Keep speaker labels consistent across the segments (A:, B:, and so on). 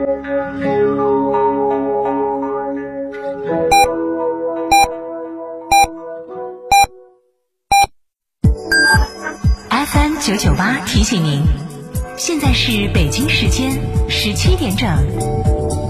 A: FM 九九八提醒您，现在是北京时间十七点整。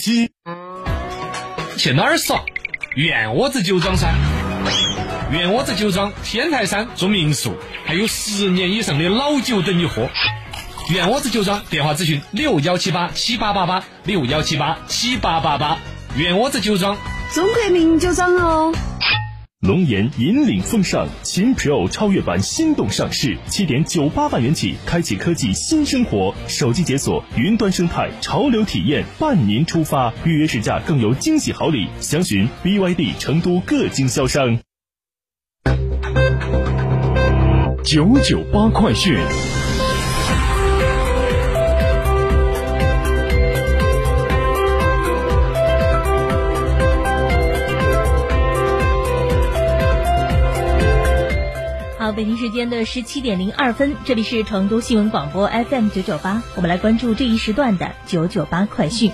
B: 七。
C: 去哪儿耍？院窝子酒庄噻！院窝子酒庄天台山做民宿，还有十年以上的老酒等你喝。院窝子酒庄电话咨询六幺七八七八八八六幺七八七八八八。院窝子酒庄，
D: 中国名酒庄哦。
B: 龙岩引领风尚，秦 Pro 超越版心动上市，七点九八万元起，开启科技新生活。手机解锁，云端生态，潮流体验，伴您出发。预约试驾更有惊喜好礼，详询 BYD 成都各经销商。九九八快讯。
E: 北京时间的十七点零二分，这里是成都新闻广播 FM 九九八，我们来关注这一时段的九九八快讯。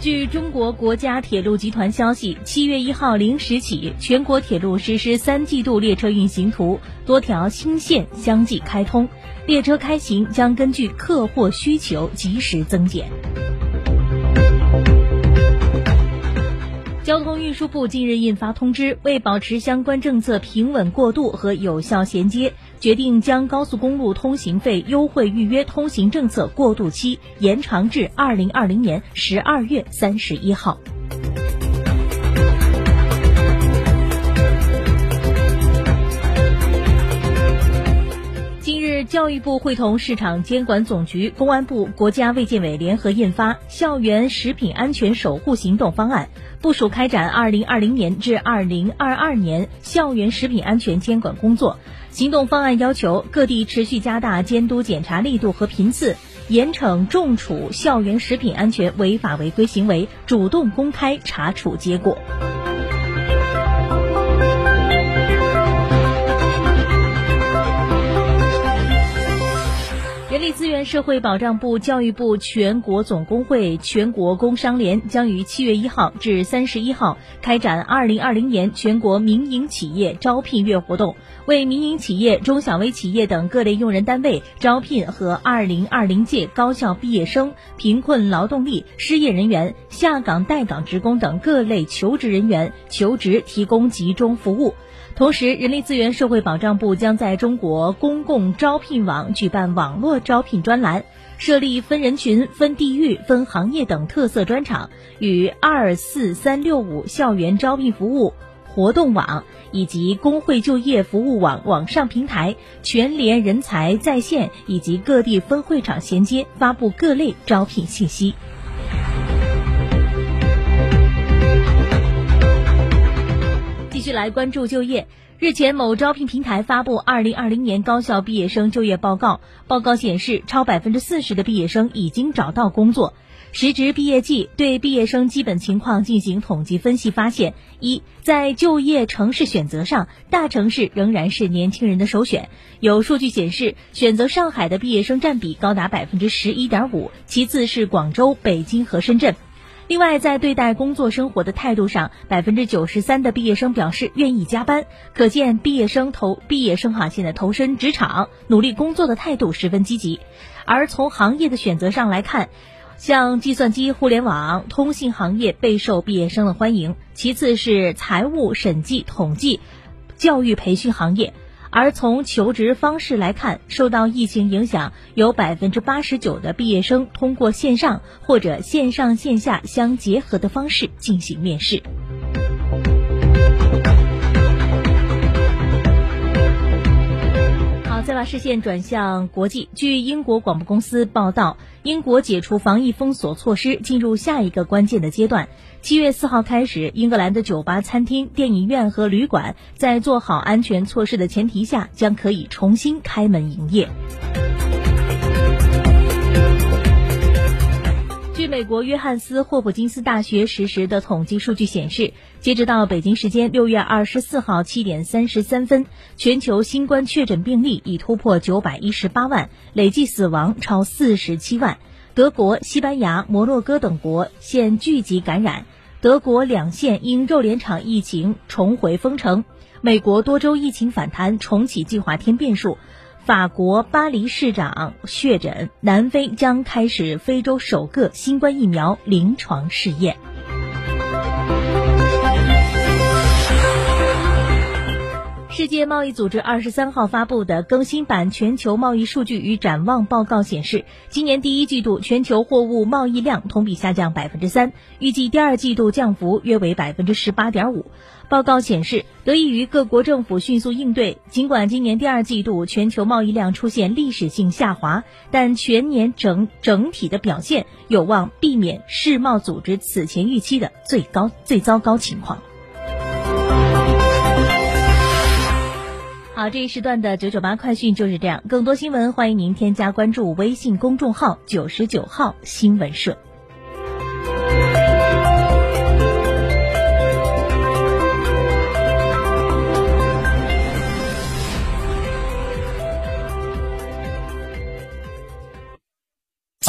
E: 据中国国家铁路集团消息，七月一号零时起，全国铁路实施三季度列车运行图，多条新线相继开通，列车开行将根据客货需求及时增减。交通运输部近日印发通知，为保持相关政策平稳过渡和有效衔接，决定将高速公路通行费优惠预约通行政策过渡期延长至二零二零年十二月三十一号。教育部会同市场监管总局、公安部、国家卫健委联合印发《校园食品安全守护行动方案》，部署开展二零二零年至二零二二年校园食品安全监管工作。行动方案要求各地持续加大监督检查力度和频次，严惩重处校园食品安全违法违规行为，主动公开查处结果。人力资源社会保障部、教育部、全国总工会、全国工商联将于七月一号至三十一号开展二零二零年全国民营企业招聘月活动，为民营企业、中小微企业等各类用人单位招聘和二零二零届高校毕业生、贫困劳动力、失业人员、下岗待岗职工等各类求职人员求职提供集中服务。同时，人力资源社会保障部将在中国公共招聘网举办网络招聘专栏，设立分人群、分地域、分行业等特色专场，与二四三六五校园招聘服务活动网以及工会就业服务网网上平台、全联人才在线以及各地分会场衔接，发布各类招聘信息。来关注就业。日前，某招聘平台发布二零二零年高校毕业生就业报告。报告显示，超百分之四十的毕业生已经找到工作。时值毕业季，对毕业生基本情况进行统计分析，发现：一，在就业城市选择上，大城市仍然是年轻人的首选。有数据显示，选择上海的毕业生占比高达百分之十一点五，其次是广州、北京和深圳。另外，在对待工作生活的态度上，百分之九十三的毕业生表示愿意加班，可见毕业生投毕业生哈现在投身职场、努力工作的态度十分积极。而从行业的选择上来看，像计算机、互联网、通信行业备受毕业生的欢迎，其次是财务、审计、统计、教育培训行业。而从求职方式来看，受到疫情影响，有百分之八十九的毕业生通过线上或者线上线下相结合的方式进行面试。把视线转向国际。据英国广播公司报道，英国解除防疫封锁措施，进入下一个关键的阶段。七月四号开始，英格兰的酒吧、餐厅、电影院和旅馆在做好安全措施的前提下，将可以重新开门营业。美国约翰斯霍普金斯大学实时的统计数据显示，截止到北京时间六月二十四号七点三十三分，全球新冠确诊病例已突破九百一十八万，累计死亡超四十七万。德国、西班牙、摩洛哥等国现聚集感染，德国两县因肉联厂疫情重回封城，美国多州疫情反弹，重启计划添变数。法国巴黎市长确诊，南非将开始非洲首个新冠疫苗临床试验。世界贸易组织二十三号发布的更新版全球贸易数据与展望报告显示，今年第一季度全球货物贸易量同比下降百分之三，预计第二季度降幅约为百分之十八点五。报告显示，得益于各国政府迅速应对，尽管今年第二季度全球贸易量出现历史性下滑，但全年整整体的表现有望避免世贸组织此前预期的最高最糟糕情况。这一时段的九九八快讯就是这样，更多新闻欢迎您添加关注微信公众号九十九号新闻社。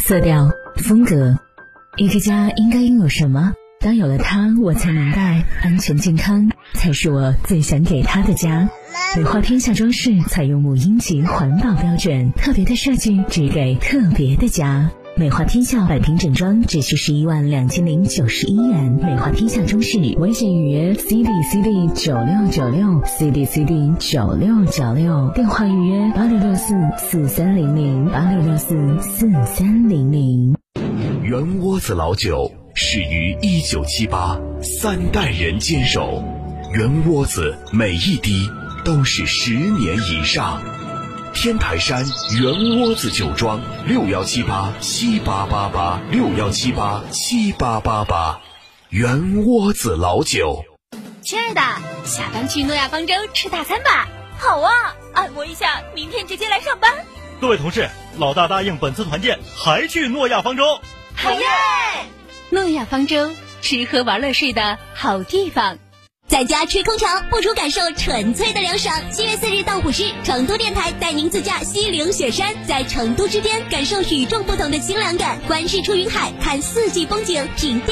A: 色调、风格，一个家应该拥有什么？当有了它，我才明白，安全健康才是我最想给他的家。美化天下装饰采用母婴级环保标准，特别的设计只给特别的家。美化天下百平整装只需十一万两千零九十一元。美化天下装饰微信预约 C D C D 九六九六 C D C D 九六九六，电话预约八六六四四三零零八六六四四三零零。
F: 圆窝子老酒始于一九七八，三代人坚守，圆窝子每一滴都是十年以上。天台山圆窝子酒庄六幺七八七八八八六幺七八七八八八，圆窝子老酒。
D: 亲爱的，下班去诺亚方舟吃大餐吧。
G: 好啊，按摩一下，明天直接来上班。
H: 各位同事，老大答应本次团建还去诺亚方舟。
G: 好耶！
D: 诺亚方舟，吃喝玩乐睡的好地方。在家吹空调，不如感受纯粹的凉爽。七月四日到五日，成都电台带您自驾西岭雪山，在成都之巅感受与众不同的清凉感，观日出云海，看四季风景，品。